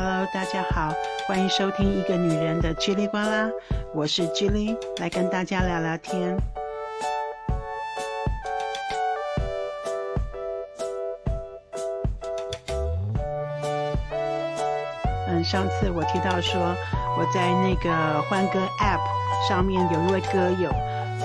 Hello，大家好，欢迎收听一个女人的叽里呱啦，我是 Julie，来跟大家聊聊天。嗯，上次我提到说，我在那个欢歌 App 上面有一位歌友，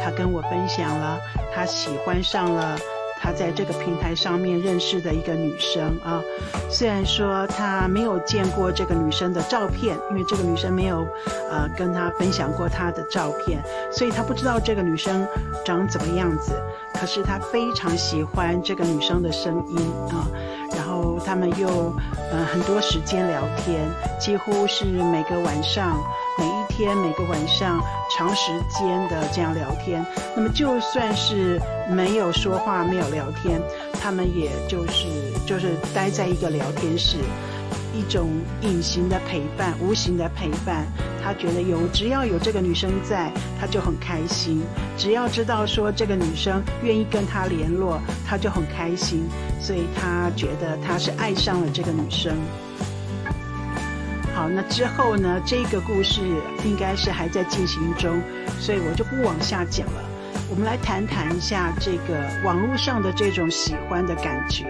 他跟我分享了他喜欢上了。他在这个平台上面认识的一个女生啊，虽然说他没有见过这个女生的照片，因为这个女生没有呃跟他分享过她的照片，所以他不知道这个女生长怎么样子。可是他非常喜欢这个女生的声音啊，然后他们又呃很多时间聊天，几乎是每个晚上。天每个晚上长时间的这样聊天，那么就算是没有说话没有聊天，他们也就是就是待在一个聊天室，一种隐形的陪伴，无形的陪伴。他觉得有只要有这个女生在，他就很开心。只要知道说这个女生愿意跟他联络，他就很开心。所以他觉得他是爱上了这个女生。好，那之后呢？这个故事应该是还在进行中，所以我就不往下讲了。我们来谈谈一下这个网络上的这种喜欢的感觉。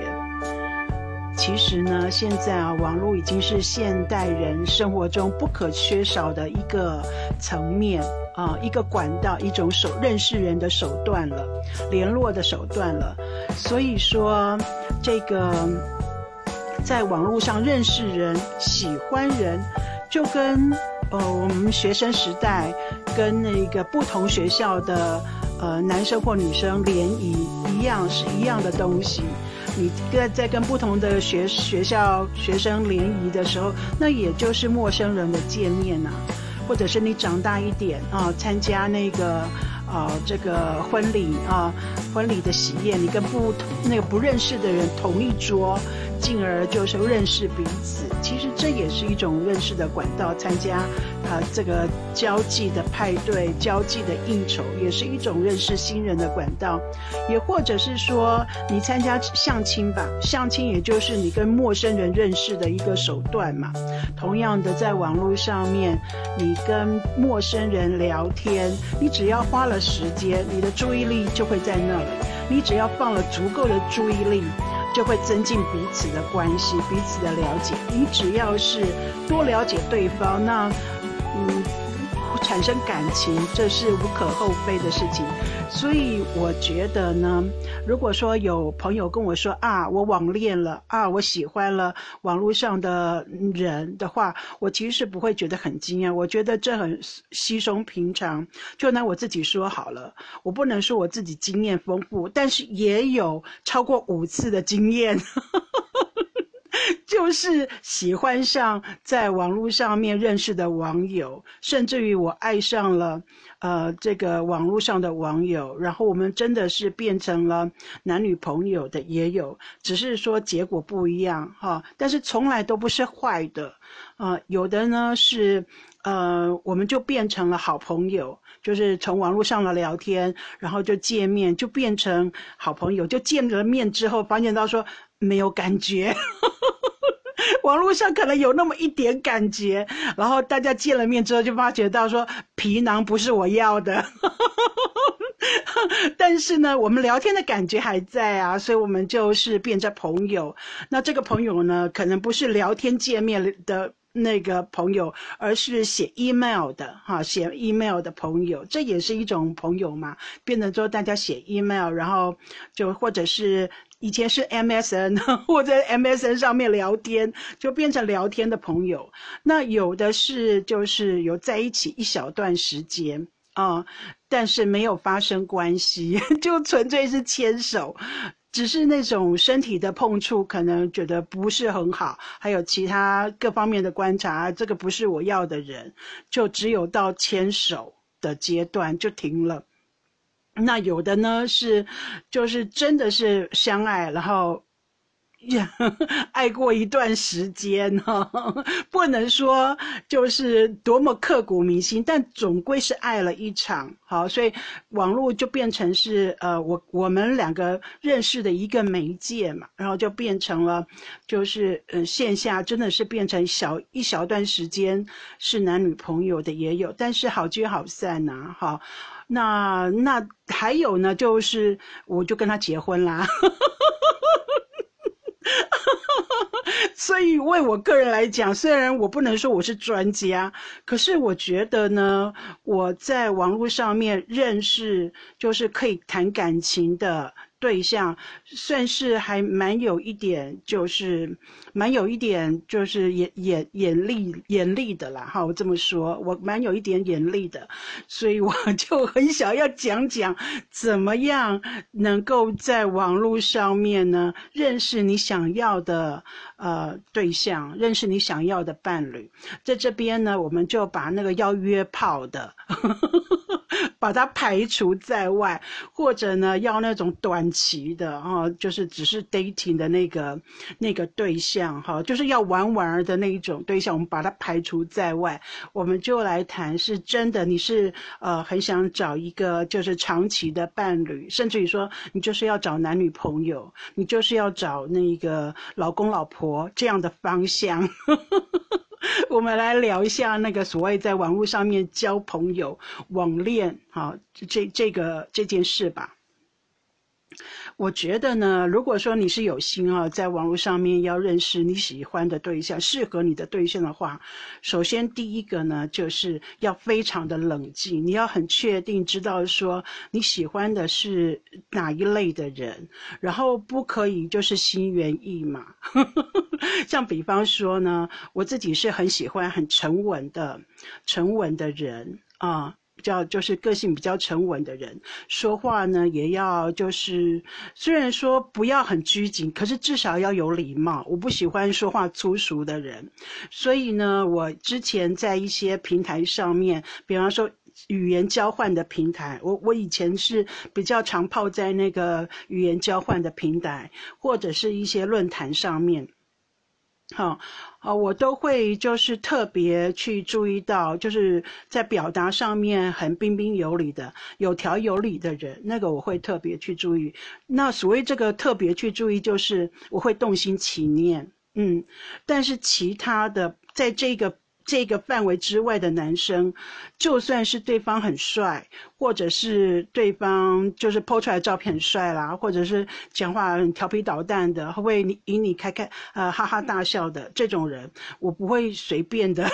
其实呢，现在啊，网络已经是现代人生活中不可缺少的一个层面啊，一个管道，一种手认识人的手段了，联络的手段了。所以说，这个。在网络上认识人、喜欢人，就跟呃我们学生时代跟那个不同学校的呃男生或女生联谊一样，是一样的东西。你跟在跟不同的学学校学生联谊的时候，那也就是陌生人的见面呐，或者是你长大一点啊，参加那个啊这个婚礼啊婚礼的喜宴，你跟不那个不认识的人同一桌。进而就是认识彼此，其实这也是一种认识的管道。参加啊这个交际的派对、交际的应酬，也是一种认识新人的管道。也或者是说，你参加相亲吧，相亲也就是你跟陌生人认识的一个手段嘛。同样的，在网络上面，你跟陌生人聊天，你只要花了时间，你的注意力就会在那里。你只要放了足够的注意力。就会增进彼此的关系，彼此的了解。你只要是多了解对方，那，产生感情，这是无可厚非的事情。所以我觉得呢，如果说有朋友跟我说啊，我网恋了啊，我喜欢了网络上的人的话，我其实是不会觉得很惊讶。我觉得这很稀松平常。就拿我自己说好了，我不能说我自己经验丰富，但是也有超过五次的经验。就是喜欢上在网络上面认识的网友，甚至于我爱上了，呃，这个网络上的网友，然后我们真的是变成了男女朋友的也有，只是说结果不一样哈，但是从来都不是坏的，呃，有的呢是，呃，我们就变成了好朋友，就是从网络上的聊天，然后就见面，就变成好朋友，就见了面之后发现到说没有感觉。网络上可能有那么一点感觉，然后大家见了面之后就发觉到说皮囊不是我要的，但是呢，我们聊天的感觉还在啊，所以我们就是变成朋友。那这个朋友呢，可能不是聊天见面的那个朋友，而是写 email 的哈，写 email 的朋友，这也是一种朋友嘛。变成说大家写 email，然后就或者是。以前是 MSN 或者 MSN 上面聊天，就变成聊天的朋友。那有的是就是有在一起一小段时间啊，但是没有发生关系，就纯粹是牵手，只是那种身体的碰触，可能觉得不是很好，还有其他各方面的观察，这个不是我要的人，就只有到牵手的阶段就停了。那有的呢是，就是真的是相爱，然后 爱过一段时间哈，不能说就是多么刻骨铭心，但总归是爱了一场。好，所以网络就变成是呃，我我们两个认识的一个媒介嘛，然后就变成了就是呃线下真的是变成小一小段时间是男女朋友的也有，但是好聚好散呐，哈。那那还有呢，就是我就跟他结婚啦，所以为我个人来讲，虽然我不能说我是专家，可是我觉得呢，我在网络上面认识就是可以谈感情的。对象算是还蛮有一点，就是蛮有一点，就是眼眼眼力眼力的啦。哈，我这么说，我蛮有一点眼力的，所以我就很想要讲讲怎么样能够在网络上面呢认识你想要的呃对象，认识你想要的伴侣。在这边呢，我们就把那个要约炮的。把它排除在外，或者呢，要那种短期的哈，就是只是 dating 的那个那个对象哈，就是要玩玩的那一种对象，我们把它排除在外。我们就来谈，是真的，你是呃很想找一个就是长期的伴侣，甚至于说你就是要找男女朋友，你就是要找那个老公老婆这样的方向。我们来聊一下那个所谓在网络上面交朋友、网恋，好，这这个这件事吧。我觉得呢，如果说你是有心啊，在网络上面要认识你喜欢的对象、适合你的对象的话，首先第一个呢，就是要非常的冷静，你要很确定知道说你喜欢的是哪一类的人，然后不可以就是心猿意马。像比方说呢，我自己是很喜欢很沉稳的、沉稳的人啊。较就是个性比较沉稳的人，说话呢也要就是，虽然说不要很拘谨，可是至少要有礼貌。我不喜欢说话粗俗的人，所以呢，我之前在一些平台上面，比方说语言交换的平台，我我以前是比较常泡在那个语言交换的平台，或者是一些论坛上面。好，啊，我都会就是特别去注意到，就是在表达上面很彬彬有礼的、有条有理的人，那个我会特别去注意。那所谓这个特别去注意，就是我会动心起念，嗯，但是其他的在这个。这个范围之外的男生，就算是对方很帅，或者是对方就是 po 出来的照片很帅啦，或者是讲话很调皮捣蛋的，会你引你开开呃哈哈大笑的这种人，我不会随便的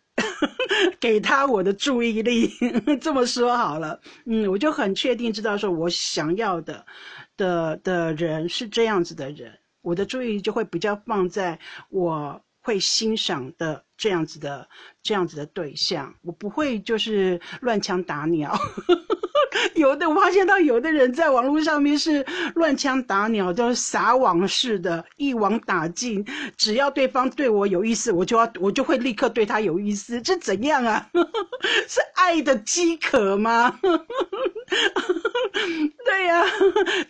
给他我的注意力。这么说好了，嗯，我就很确定知道说我想要的的的人是这样子的人，我的注意力就会比较放在我。会欣赏的这样子的这样子的对象，我不会就是乱枪打鸟。有的我发现到有的人在网络上面是乱枪打鸟，就是撒网式的，一网打尽。只要对方对我有意思，我就要我就会立刻对他有意思。这怎样啊？是爱的饥渴吗？对呀，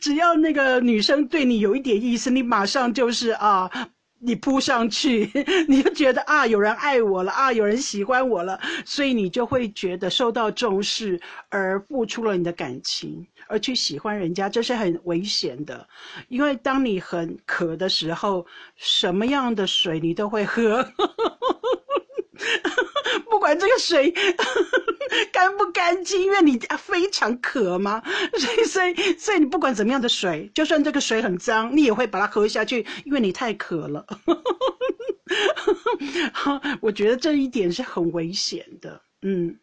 只要那个女生对你有一点意思，你马上就是啊。你扑上去，你就觉得啊，有人爱我了啊，有人喜欢我了，所以你就会觉得受到重视，而付出了你的感情，而去喜欢人家，这是很危险的。因为当你很渴的时候，什么样的水你都会喝。不管这个水 干不干净，因为你非常渴嘛，所以所以所以你不管怎么样的水，就算这个水很脏，你也会把它喝下去，因为你太渴了。我觉得这一点是很危险的，嗯。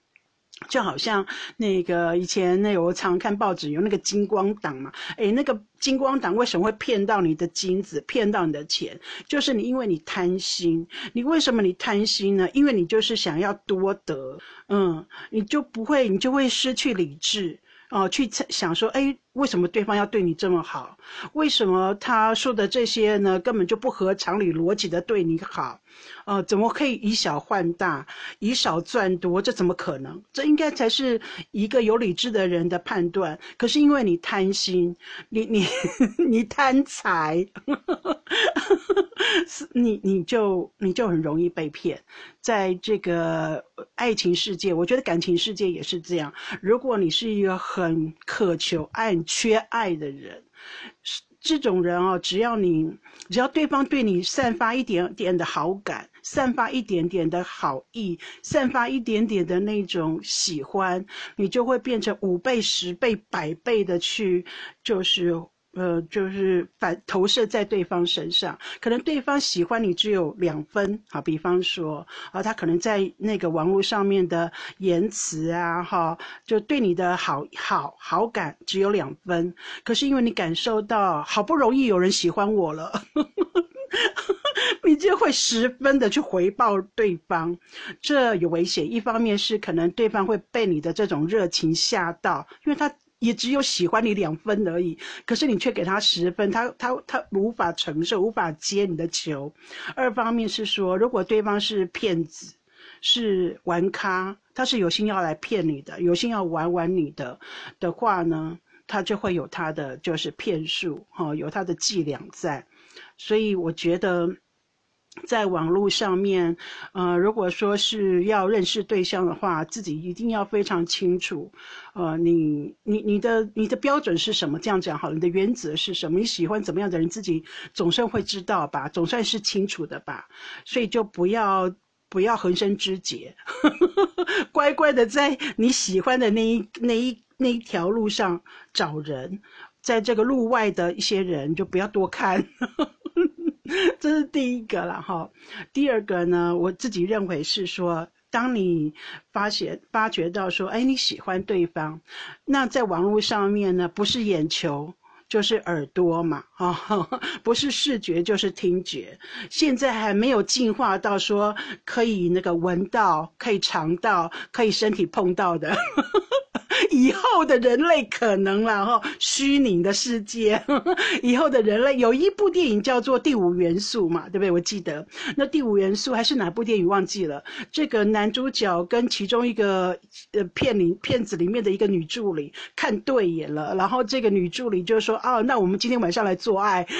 就好像那个以前那我常看报纸有那个金光党嘛，诶，那个金光党为什么会骗到你的金子，骗到你的钱？就是你因为你贪心，你为什么你贪心呢？因为你就是想要多得，嗯，你就不会，你就会失去理智。哦，去想说，哎，为什么对方要对你这么好？为什么他说的这些呢，根本就不合常理逻辑的对你好？呃，怎么可以以小换大，以少赚多？这怎么可能？这应该才是一个有理智的人的判断。可是因为你贪心，你你 你贪财，你你就你就很容易被骗。在这个爱情世界，我觉得感情世界也是这样。如果你是一个很渴求爱、缺爱的人，这种人哦，只要你只要对方对你散发一点点的好感，散发一点点的好意，散发一点点的那种喜欢，你就会变成五倍、十倍、百倍的去，就是。呃，就是反投射在对方身上，可能对方喜欢你只有两分，好，比方说，啊，他可能在那个网络上面的言辞啊，哈，就对你的好好好感只有两分，可是因为你感受到好不容易有人喜欢我了，你就会十分的去回报对方，这有危险。一方面是可能对方会被你的这种热情吓到，因为他。也只有喜欢你两分而已，可是你却给他十分，他他他无法承受，无法接你的球。二方面是说，如果对方是骗子，是玩咖，他是有心要来骗你的，有心要玩玩你的的话呢，他就会有他的就是骗术，哈，有他的伎俩在。所以我觉得。在网络上面，呃，如果说是要认识对象的话，自己一定要非常清楚，呃，你你你的你的标准是什么？这样讲好，你的原则是什么？你喜欢怎么样的人，自己总算会知道吧，总算是清楚的吧。所以就不要不要横生枝节，乖乖的在你喜欢的那一那一那一条路上找人，在这个路外的一些人就不要多看。这是第一个了哈，第二个呢，我自己认为是说，当你发现发觉到说，哎，你喜欢对方，那在网络上面呢，不是眼球就是耳朵嘛，啊，不是视觉就是听觉，现在还没有进化到说可以那个闻到、可以尝到、可以身体碰到的。以后的人类可能了哈，虚拟的世界，以后的人类有一部电影叫做《第五元素》嘛，对不对？我记得那《第五元素》还是哪部电影忘记了？这个男主角跟其中一个呃片里片子里面的一个女助理看对眼了，然后这个女助理就说：“哦，那我们今天晚上来做爱。”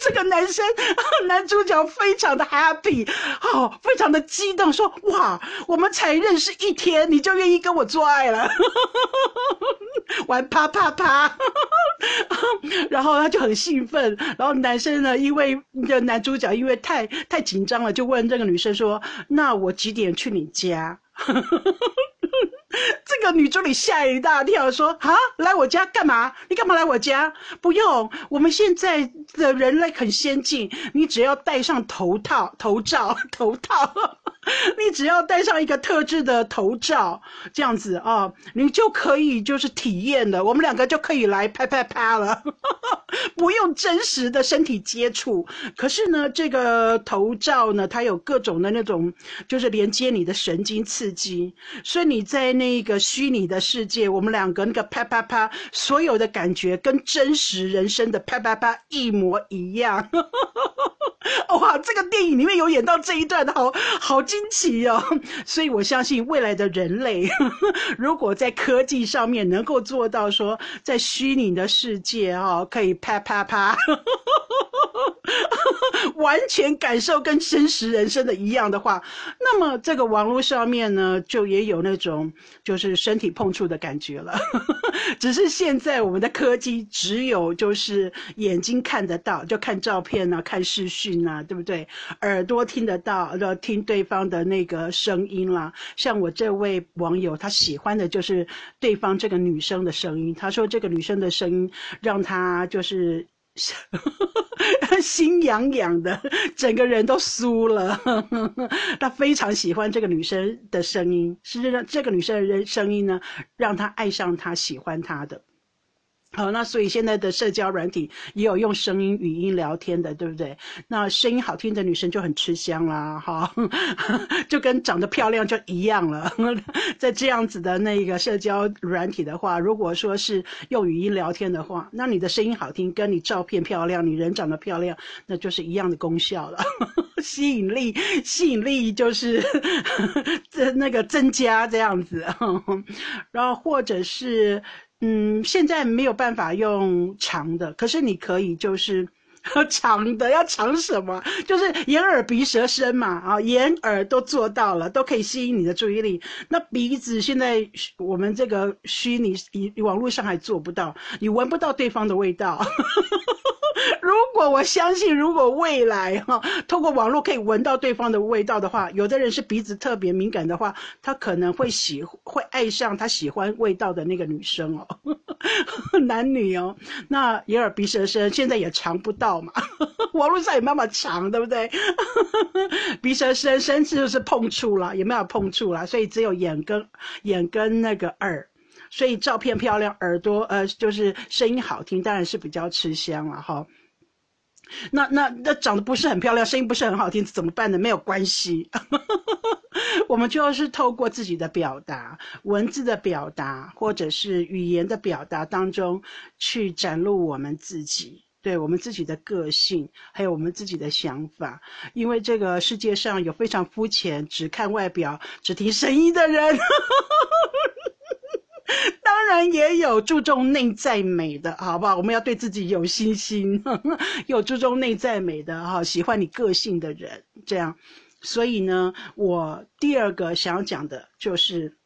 这个男生男主角非常的 happy，哦，非常的激动，说：“哇，我们才认识一天，你就愿意跟我做爱了。” 玩啪啪啪，然后他就很兴奋。然后男生呢，因为这男主角因为太太紧张了，就问这个女生说：“那我几点去你家？” 这个女助理吓一大跳，说：“啊，来我家干嘛？你干嘛来我家？不用，我们现在的人类很先进，你只要戴上头套、头罩、头套。”你只要戴上一个特制的头罩，这样子啊，你就可以就是体验了。我们两个就可以来拍拍拍了，不用真实的身体接触。可是呢，这个头罩呢，它有各种的那种，就是连接你的神经刺激，所以你在那个虚拟的世界，我们两个那个啪啪啪，所有的感觉跟真实人生的啪啪啪一模模一样。哇，这个电影里面有演到这一段，好好惊奇哦！所以我相信未来的人类，如果在科技上面能够做到说，在虚拟的世界哦，可以啪啪啪，完全感受跟真实人生的一样的话，那么这个网络上面呢，就也有那种就是身体碰触的感觉了。只是现在我们的科技只有就是眼睛看得到，就看照片啊，看视讯啊。对不对？耳朵听得到，要听对方的那个声音啦。像我这位网友，他喜欢的就是对方这个女生的声音。他说这个女生的声音让他就是心痒痒的，整个人都酥了。他非常喜欢这个女生的声音，是让这个女生的声音呢，让他爱上他，喜欢他的。好，那所以现在的社交软体也有用声音、语音聊天的，对不对？那声音好听的女生就很吃香啦，哈，就跟长得漂亮就一样了。在这样子的那个社交软体的话，如果说是用语音聊天的话，那你的声音好听，跟你照片漂亮，你人长得漂亮，那就是一样的功效了。吸引力，吸引力就是增那个增加这样子，然后或者是。嗯，现在没有办法用长的，可是你可以就是 长的，要长什么？就是眼耳鼻舌身嘛，啊，眼耳都做到了，都可以吸引你的注意力。那鼻子现在我们这个虚拟网络上还做不到，你闻不到对方的味道。如果我相信，如果未来 哈，透过网络可以闻到对方的味道的话，有的人是鼻子特别敏感的话，他可能会喜会爱上他喜欢味道的那个女生哦，男女哦，那眼耳鼻舌身现在也尝不到嘛，网络上也没办法尝，对不对？鼻舌身身就是碰触了，也没有碰触了，所以只有眼跟眼跟那个耳。所以照片漂亮，耳朵呃就是声音好听，当然是比较吃香了哈。那那那长得不是很漂亮，声音不是很好听，怎么办呢？没有关系，我们就是透过自己的表达、文字的表达，或者是语言的表达当中，去展露我们自己，对我们自己的个性，还有我们自己的想法。因为这个世界上有非常肤浅、只看外表、只听声音的人。当然也有注重内在美的，好不好？我们要对自己有信心，有注重内在美的哈，喜欢你个性的人，这样。所以呢，我第二个想要讲的就是。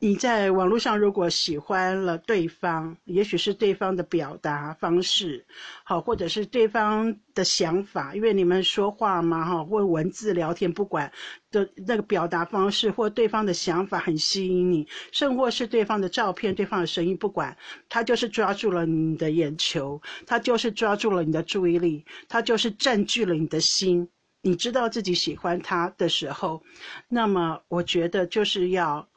你在网络上如果喜欢了对方，也许是对方的表达方式，好，或者是对方的想法，因为你们说话嘛，哈，或文字聊天，不管的那个表达方式或对方的想法很吸引你，甚或是对方的照片、对方的声音，不管他就是抓住了你的眼球，他就是抓住了你的注意力，他就是占据了你的心。你知道自己喜欢他的时候，那么我觉得就是要。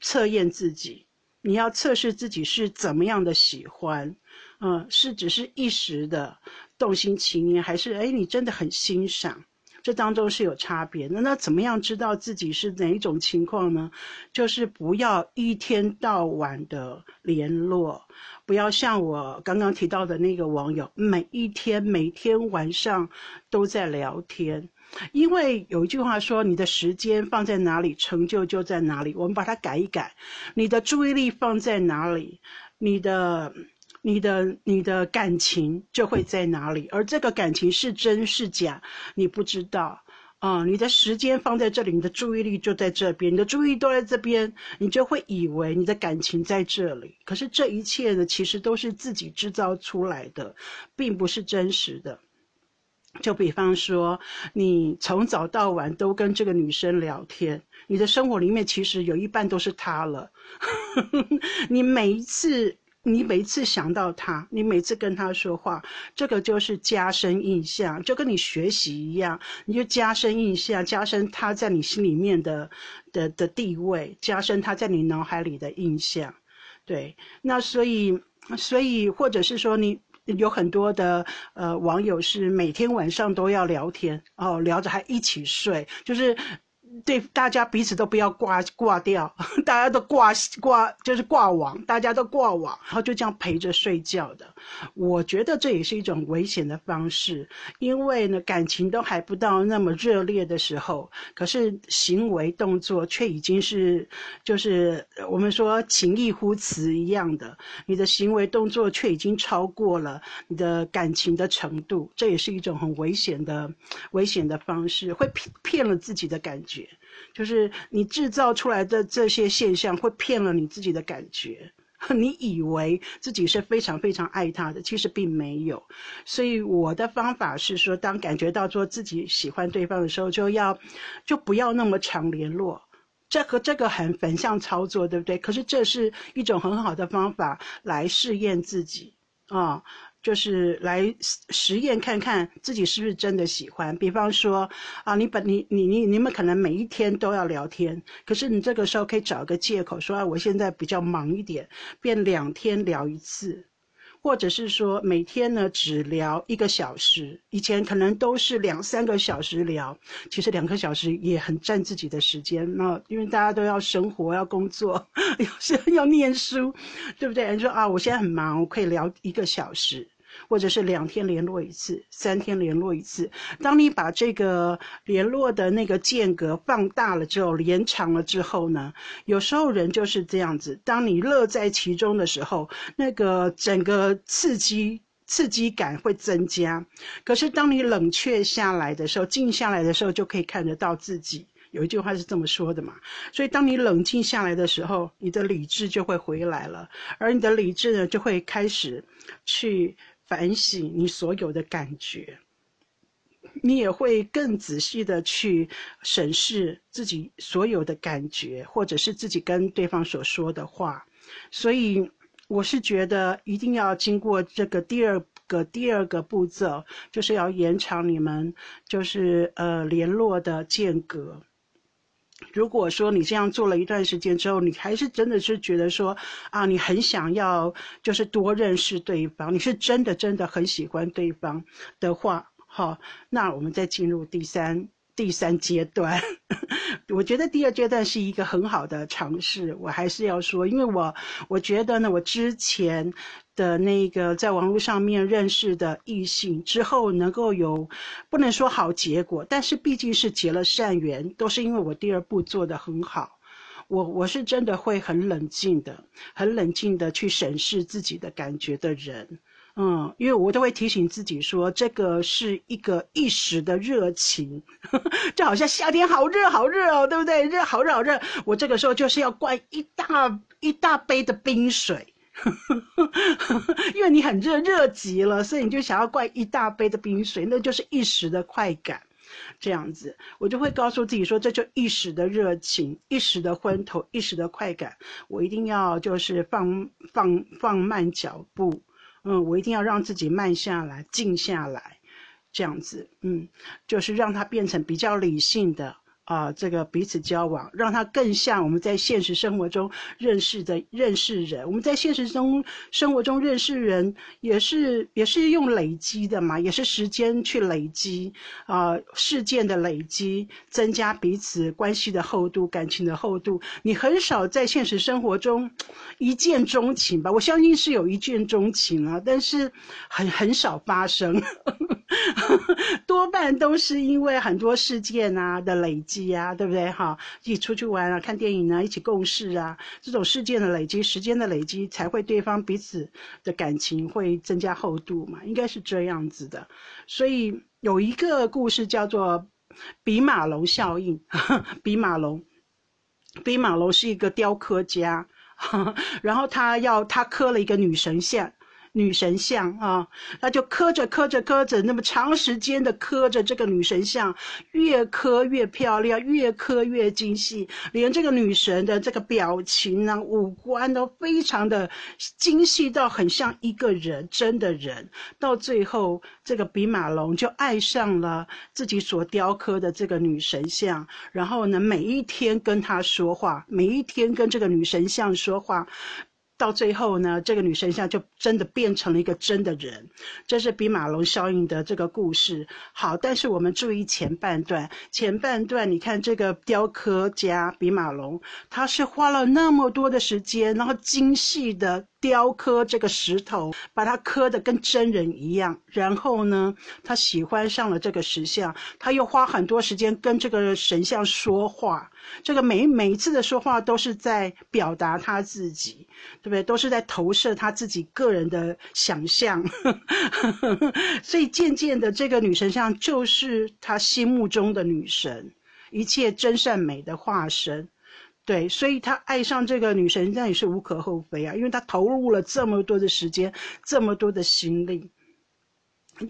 测验自己，你要测试自己是怎么样的喜欢，嗯，是只是一时的动心情念，还是哎你真的很欣赏？这当中是有差别。那那怎么样知道自己是哪一种情况呢？就是不要一天到晚的联络，不要像我刚刚提到的那个网友，每一天每天晚上都在聊天。因为有一句话说：“你的时间放在哪里，成就就在哪里。”我们把它改一改，你的注意力放在哪里，你的、你的、你的感情就会在哪里。而这个感情是真是假，你不知道啊。你的时间放在这里，你的注意力就在这边，你的注意都在这边，你就会以为你的感情在这里。可是这一切呢，其实都是自己制造出来的，并不是真实的。就比方说，你从早到晚都跟这个女生聊天，你的生活里面其实有一半都是她了。你每一次，你每一次想到她，你每次跟她说话，这个就是加深印象，就跟你学习一样，你就加深印象，加深她在你心里面的的的地位，加深她在你脑海里的印象。对，那所以，所以或者是说你。有很多的呃网友是每天晚上都要聊天哦，聊着还一起睡，就是。对，大家彼此都不要挂挂掉，大家都挂挂就是挂网，大家都挂网，然后就这样陪着睡觉的。我觉得这也是一种危险的方式，因为呢感情都还不到那么热烈的时候，可是行为动作却已经是就是我们说情意呼词一样的，你的行为动作却已经超过了你的感情的程度，这也是一种很危险的危险的方式，会骗骗了自己的感觉。就是你制造出来的这些现象会骗了你自己的感觉，你以为自己是非常非常爱他的，其实并没有。所以我的方法是说，当感觉到说自己喜欢对方的时候，就要就不要那么常联络。这和这个很反向操作，对不对？可是这是一种很好的方法来试验自己啊。就是来实验看看自己是不是真的喜欢。比方说啊，你本你你你你们可能每一天都要聊天，可是你这个时候可以找个借口说啊，我现在比较忙一点，变两天聊一次。或者是说每天呢只聊一个小时，以前可能都是两三个小时聊，其实两个小时也很占自己的时间。那因为大家都要生活、要工作、有时要念书，对不对？人说啊，我现在很忙，我可以聊一个小时。或者是两天联络一次，三天联络一次。当你把这个联络的那个间隔放大了之后，延长了之后呢，有时候人就是这样子。当你乐在其中的时候，那个整个刺激刺激感会增加。可是当你冷却下来的时候，静下来的时候，就可以看得到自己。有一句话是这么说的嘛。所以当你冷静下来的时候，你的理智就会回来了，而你的理智呢，就会开始去。反省你所有的感觉，你也会更仔细的去审视自己所有的感觉，或者是自己跟对方所说的话。所以，我是觉得一定要经过这个第二个第二个步骤，就是要延长你们就是呃联络的间隔。如果说你这样做了一段时间之后，你还是真的是觉得说啊，你很想要就是多认识对方，你是真的真的很喜欢对方的话，好，那我们再进入第三第三阶段。我觉得第二阶段是一个很好的尝试，我还是要说，因为我我觉得呢，我之前。的那个在网络上面认识的异性之后能够有，不能说好结果，但是毕竟是结了善缘，都是因为我第二步做得很好。我我是真的会很冷静的，很冷静的去审视自己的感觉的人，嗯，因为我都会提醒自己说，这个是一个一时的热情，就好像夏天好热好热哦，对不对？热好热好热，我这个时候就是要灌一大一大杯的冰水。呵呵呵因为你很热，热极了，所以你就想要灌一大杯的冰水，那就是一时的快感，这样子，我就会告诉自己说，这就一时的热情，一时的昏头，一时的快感，我一定要就是放放放慢脚步，嗯，我一定要让自己慢下来，静下来，这样子，嗯，就是让它变成比较理性的。啊，这个彼此交往，让他更像我们在现实生活中认识的认识人。我们在现实中生活中认识人，也是也是用累积的嘛，也是时间去累积啊，事件的累积，增加彼此关系的厚度、感情的厚度。你很少在现实生活中一见钟情吧？我相信是有一见钟情啊，但是很很少发生，多半都是因为很多事件啊的累积。呀，对不对？哈，一起出去玩啊，看电影啊，一起共事啊，这种事件的累积，时间的累积，才会对方彼此的感情会增加厚度嘛，应该是这样子的。所以有一个故事叫做比马龙效应。比马龙，比马龙是一个雕刻家，然后他要他刻了一个女神像。女神像啊，他就刻着刻着刻着，那么长时间的刻着这个女神像，越刻越漂亮，越刻越精细，连这个女神的这个表情啊、五官都非常的精细到很像一个人，真的人。到最后，这个比马龙就爱上了自己所雕刻的这个女神像，然后呢，每一天跟她说话，每一天跟这个女神像说话。到最后呢，这个女神像就真的变成了一个真的人，这是比马龙效应的这个故事。好，但是我们注意前半段，前半段你看这个雕刻家比马龙，他是花了那么多的时间，然后精细的。雕刻这个石头，把它刻的跟真人一样。然后呢，他喜欢上了这个石像，他又花很多时间跟这个神像说话。这个每每一次的说话都是在表达他自己，对都是在投射他自己个人的想象。所以渐渐的，这个女神像就是他心目中的女神，一切真善美的化身。对，所以他爱上这个女神，那也是无可厚非啊，因为他投入了这么多的时间，这么多的心力。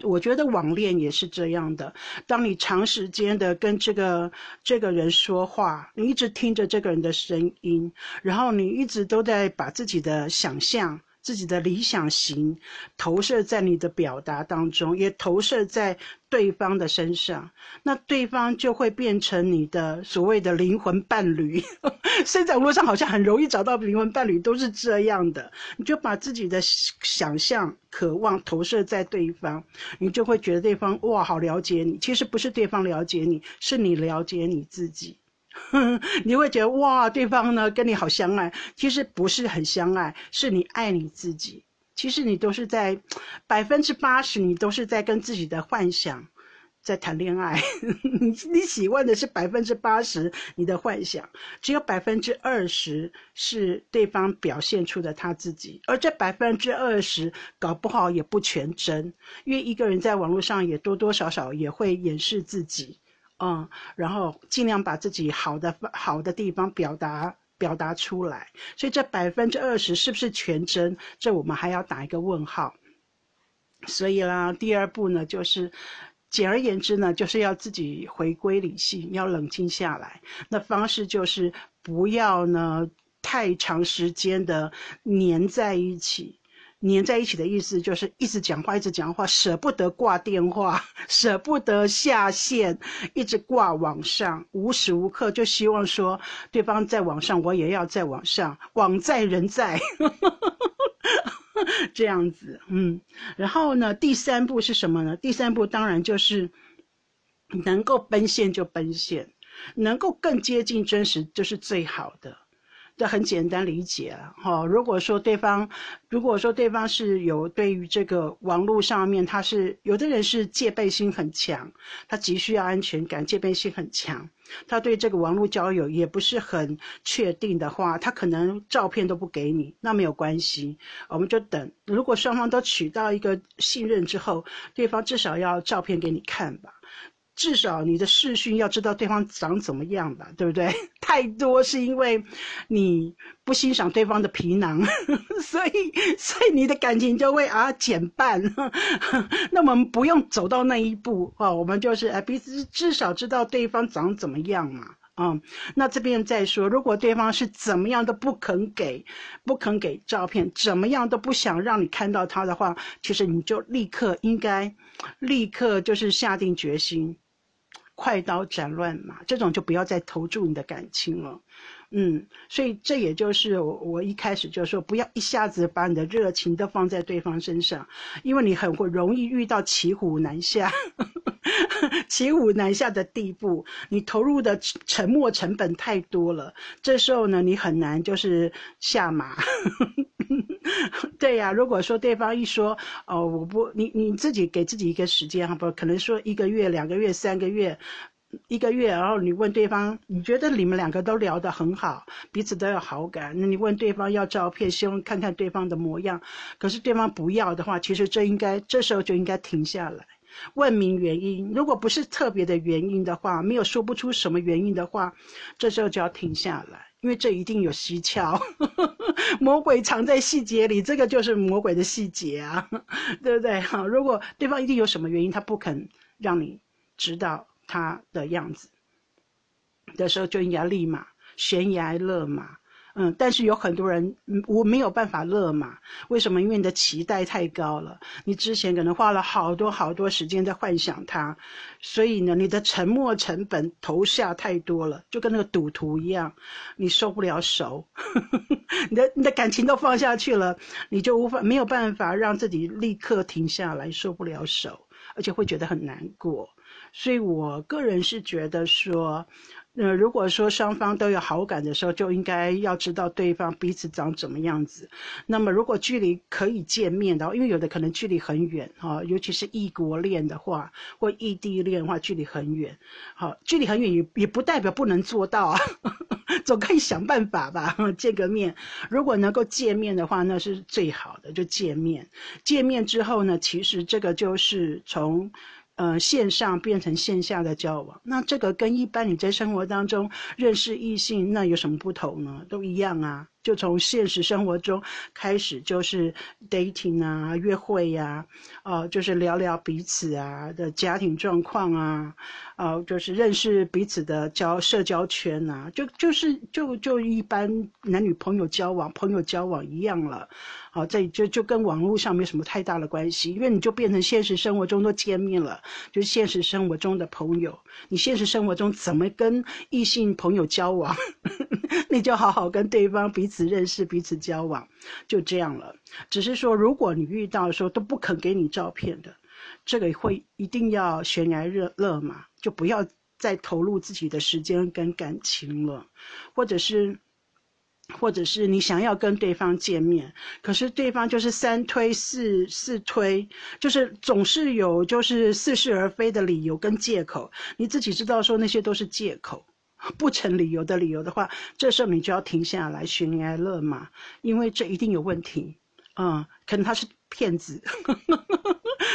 我觉得网恋也是这样的，当你长时间的跟这个这个人说话，你一直听着这个人的声音，然后你一直都在把自己的想象。自己的理想型投射在你的表达当中，也投射在对方的身上，那对方就会变成你的所谓的灵魂伴侣。现在网络上好像很容易找到灵魂伴侣，都是这样的。你就把自己的想象、渴望投射在对方，你就会觉得对方哇，好了解你。其实不是对方了解你，是你了解你自己。你会觉得哇，对方呢跟你好相爱，其实不是很相爱，是你爱你自己。其实你都是在百分之八十，你都是在跟自己的幻想在谈恋爱。你你喜欢的是百分之八十你的幻想，只有百分之二十是对方表现出的他自己，而这百分之二十搞不好也不全真，因为一个人在网络上也多多少少也会掩饰自己。嗯，然后尽量把自己好的好的地方表达表达出来，所以这百分之二十是不是全真？这我们还要打一个问号。所以啦，第二步呢，就是简而言之呢，就是要自己回归理性，要冷静下来。那方式就是不要呢太长时间的黏在一起。黏在一起的意思就是一直讲话，一直讲话，舍不得挂电话，舍不得下线，一直挂网上，无时无刻就希望说对方在网上，我也要在网上，网在人在，这样子，嗯。然后呢，第三步是什么呢？第三步当然就是能够奔现就奔现，能够更接近真实就是最好的。这很简单理解了哈。如果说对方，如果说对方是有对于这个网络上面，他是有的人是戒备心很强，他急需要安全感，戒备心很强，他对这个网络交友也不是很确定的话，他可能照片都不给你，那没有关系，我们就等。如果双方都取到一个信任之后，对方至少要照片给你看吧。至少你的视讯要知道对方长怎么样吧，对不对？太多是因为你不欣赏对方的皮囊，所以所以你的感情就会啊减半。那我们不用走到那一步啊，我们就是哎彼此至少知道对方长怎么样嘛。嗯，那这边再说，如果对方是怎么样都不肯给，不肯给照片，怎么样都不想让你看到他的话，其实你就立刻应该立刻就是下定决心。快刀斩乱麻，这种就不要再投注你的感情了，嗯，所以这也就是我我一开始就说，不要一下子把你的热情都放在对方身上，因为你很会容易遇到骑虎难下，骑虎难下的地步，你投入的沉默成本太多了，这时候呢，你很难就是下马。对呀，如果说对方一说哦，我不，你你自己给自己一个时间哈，不可能说一个月、两个月、三个月，一个月，然后你问对方，你觉得你们两个都聊得很好，彼此都有好感，那你问对方要照片，希望看看对方的模样，可是对方不要的话，其实这应该这时候就应该停下来，问明原因。如果不是特别的原因的话，没有说不出什么原因的话，这时候就要停下来。因为这一定有蹊跷，魔鬼藏在细节里，这个就是魔鬼的细节啊，对不对？哈，如果对方一定有什么原因，他不肯让你知道他的样子的时候，就应该立马悬崖勒马。嗯，但是有很多人，我没有办法勒马？为什么？因为你的期待太高了，你之前可能花了好多好多时间在幻想他，所以呢，你的沉默成本投下太多了，就跟那个赌徒一样，你收不了手，你的你的感情都放下去了，你就无法没有办法让自己立刻停下来，收不了手，而且会觉得很难过。所以我个人是觉得说。那如果说双方都有好感的时候，就应该要知道对方彼此长怎么样子。那么如果距离可以见面的，因为有的可能距离很远哈，尤其是异国恋的话，或异地恋的话，距离很远。好，距离很远也也不代表不能做到啊，总可以想办法吧，见个面。如果能够见面的话，那是最好的，就见面。见面之后呢，其实这个就是从。呃，线上变成线下的交往，那这个跟一般你在生活当中认识异性那有什么不同呢？都一样啊，就从现实生活中开始，就是 dating 啊，约会呀，呃，就是聊聊彼此啊的家庭状况啊，呃，就是认识彼此的交社交圈啊，就就是就就一般男女朋友交往、朋友交往一样了。好，这就就跟网络上没什么太大的关系，因为你就变成现实生活中都见面了，就现实生活中的朋友。你现实生活中怎么跟异性朋友交往，你就好好跟对方彼此认识、彼此交往，就这样了。只是说，如果你遇到的时候都不肯给你照片的，这个会一定要悬崖勒勒马，就不要再投入自己的时间跟感情了，或者是。或者是你想要跟对方见面，可是对方就是三推四四推，就是总是有就是似是而非的理由跟借口。你自己知道说那些都是借口，不成理由的理由的话，这时候你就要停下来寻哀乐嘛，因为这一定有问题。嗯，可能他是骗子。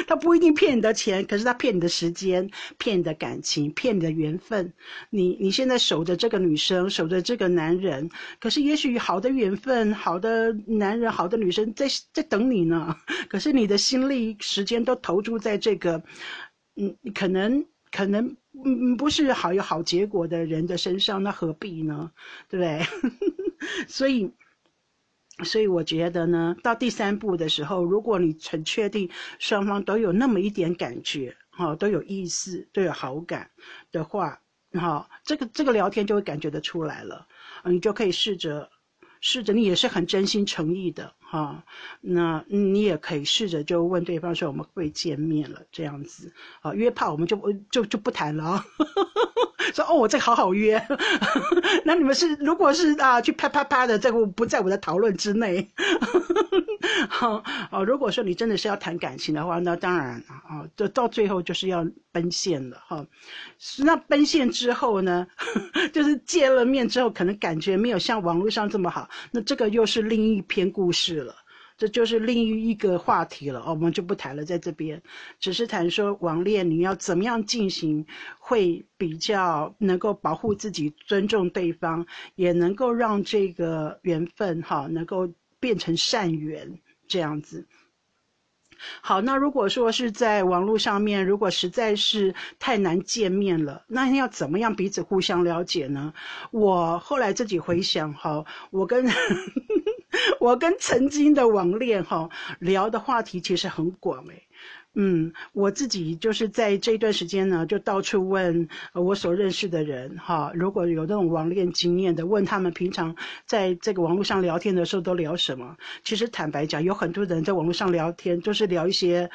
他不一定骗你的钱，可是他骗你的时间，骗你的感情，骗你的缘分。你你现在守着这个女生，守着这个男人，可是也许好的缘分、好的男人、好的女生在在等你呢。可是你的心力、时间都投注在这个，嗯，可能可能嗯不是好有好结果的人的身上，那何必呢？对不对？所以。所以我觉得呢，到第三步的时候，如果你很确定双方都有那么一点感觉，哈，都有意思，都有好感的话，哈，这个这个聊天就会感觉得出来了，你就可以试着。试着，你也是很真心诚意的哈，那你也可以试着就问对方说我们会见面了这样子。啊，约炮我们就就就不谈了啊，说哦我这好好约，那你们是如果是啊去啪啪啪的，这个不在我的讨论之内。好 哦，如果说你真的是要谈感情的话，那当然啊，就到最后就是要奔现了哈。那奔现之后呢，就是见了面之后，可能感觉没有像网络上这么好，那这个又是另一篇故事了，这就是另一个话题了。我们就不谈了，在这边只是谈说网恋你要怎么样进行，会比较能够保护自己、尊重对方，也能够让这个缘分哈能够。变成善缘这样子。好，那如果说是在网络上面，如果实在是太难见面了，那要怎么样彼此互相了解呢？我后来自己回想哈，我跟 我跟曾经的网恋哈聊的话题其实很广诶。嗯，我自己就是在这段时间呢，就到处问我所认识的人哈，如果有那种网恋经验的，问他们平常在这个网络上聊天的时候都聊什么。其实坦白讲，有很多人在网络上聊天都是聊一些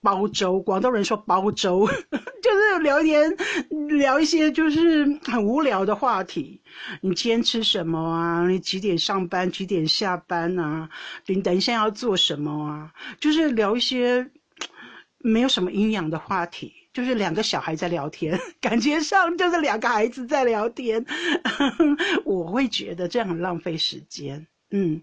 煲粥，广东人说煲粥，就是聊天聊一些就是很无聊的话题。你今天吃什么啊？你几点上班？几点下班啊？你等一下要做什么啊？就是聊一些。没有什么营养的话题，就是两个小孩在聊天，感觉上就是两个孩子在聊天。我会觉得这样很浪费时间。嗯，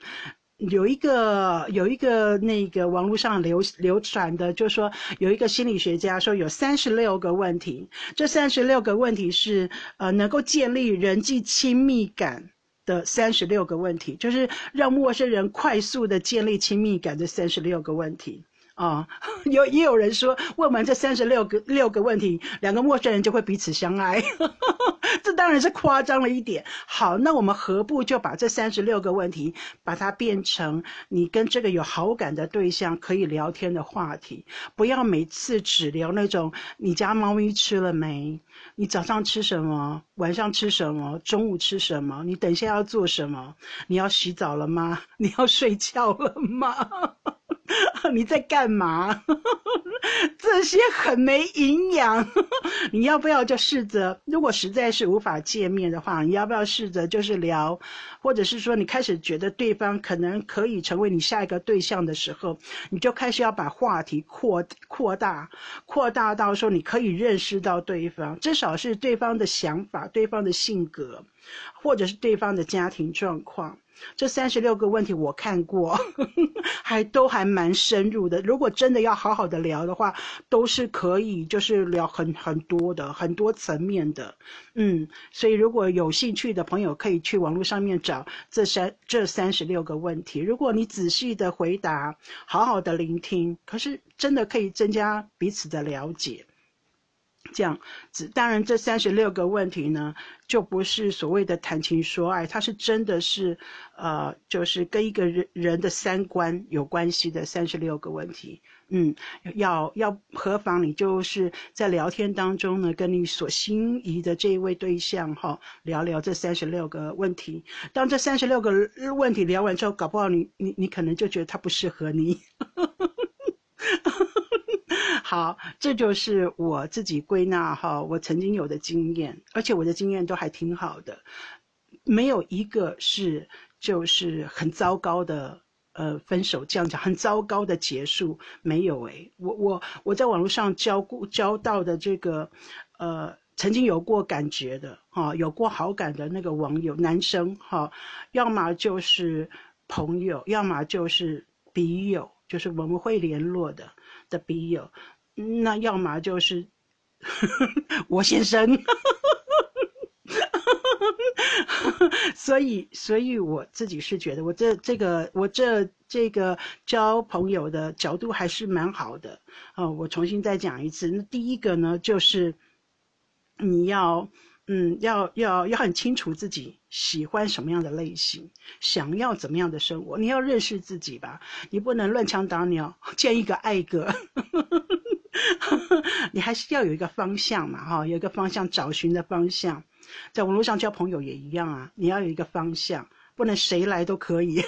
有一个有一个那个网络上流流传的，就是说有一个心理学家说有三十六个问题，这三十六个问题是呃能够建立人际亲密感的三十六个问题，就是让陌生人快速的建立亲密感的三十六个问题。啊，有也有人说，问完这三十六个六个问题，两个陌生人就会彼此相爱，这当然是夸张了一点。好，那我们何不就把这三十六个问题，把它变成你跟这个有好感的对象可以聊天的话题，不要每次只聊那种你家猫咪吃了没，你早上吃什么，晚上吃什么，中午吃什么，你等一下要做什么，你要洗澡了吗？你要睡觉了吗？你在干嘛？这些很没营养。你要不要就试着？如果实在是无法见面的话，你要不要试着就是聊，或者是说你开始觉得对方可能可以成为你下一个对象的时候，你就开始要把话题扩扩大，扩大到说你可以认识到对方，至少是对方的想法、对方的性格，或者是对方的家庭状况。这三十六个问题我看过，还都还蛮深入的。如果真的要好好的聊的话，都是可以，就是聊很很多的，很多层面的。嗯，所以如果有兴趣的朋友，可以去网络上面找这三这三十六个问题。如果你仔细的回答，好好的聆听，可是真的可以增加彼此的了解。这样子，当然这三十六个问题呢，就不是所谓的谈情说爱，它是真的是，呃，就是跟一个人人的三观有关系的三十六个问题。嗯，要要何妨你就是在聊天当中呢，跟你所心仪的这一位对象哈，聊聊这三十六个问题。当这三十六个问题聊完之后，搞不好你你你可能就觉得他不适合你。好，这就是我自己归纳哈，我曾经有的经验，而且我的经验都还挺好的，没有一个是就是很糟糕的，呃，分手这样讲很糟糕的结束没有诶，我我我在网络上交过交到的这个，呃，曾经有过感觉的哈，有过好感的那个网友男生哈，要么就是朋友，要么就是笔友，就是我们会联络的。的笔友。那要么就是 我先生，所以，所以我自己是觉得，我这这个，我这这个交朋友的角度还是蛮好的啊。我重新再讲一次，那第一个呢，就是你要，嗯，要要要很清楚自己喜欢什么样的类型，想要怎么样的生活，你要认识自己吧，你不能乱枪打鸟，见一个爱一个。你还是要有一个方向嘛，哈，有一个方向找寻的方向，在网络上交朋友也一样啊，你要有一个方向，不能谁来都可以。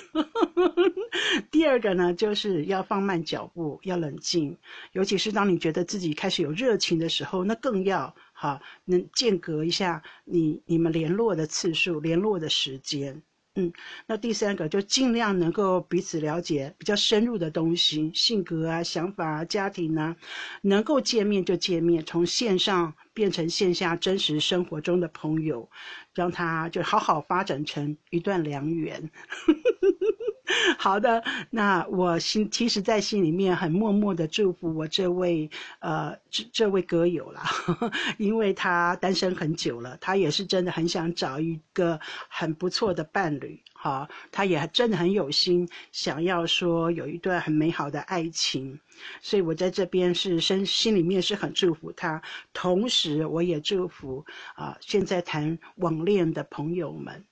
第二个呢，就是要放慢脚步，要冷静，尤其是当你觉得自己开始有热情的时候，那更要哈，能间隔一下你你们联络的次数，联络的时间。嗯，那第三个就尽量能够彼此了解比较深入的东西，性格啊、想法啊、家庭啊，能够见面就见面，从线上变成线下真实生活中的朋友，让他就好好发展成一段良缘。好的，那我心其实，在心里面很默默的祝福我这位呃这这位歌友啦，因为他单身很久了，他也是真的很想找一个很不错的伴侣。好，他也真的很有心，想要说有一段很美好的爱情，所以我在这边是身心里面是很祝福他，同时我也祝福啊，现在谈网恋的朋友们，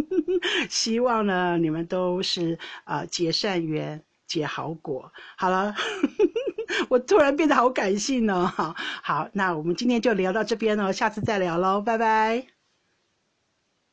希望呢你们都是啊结善缘，结好果。好了，我突然变得好感性呢，哈，好，那我们今天就聊到这边了，下次再聊喽，拜拜。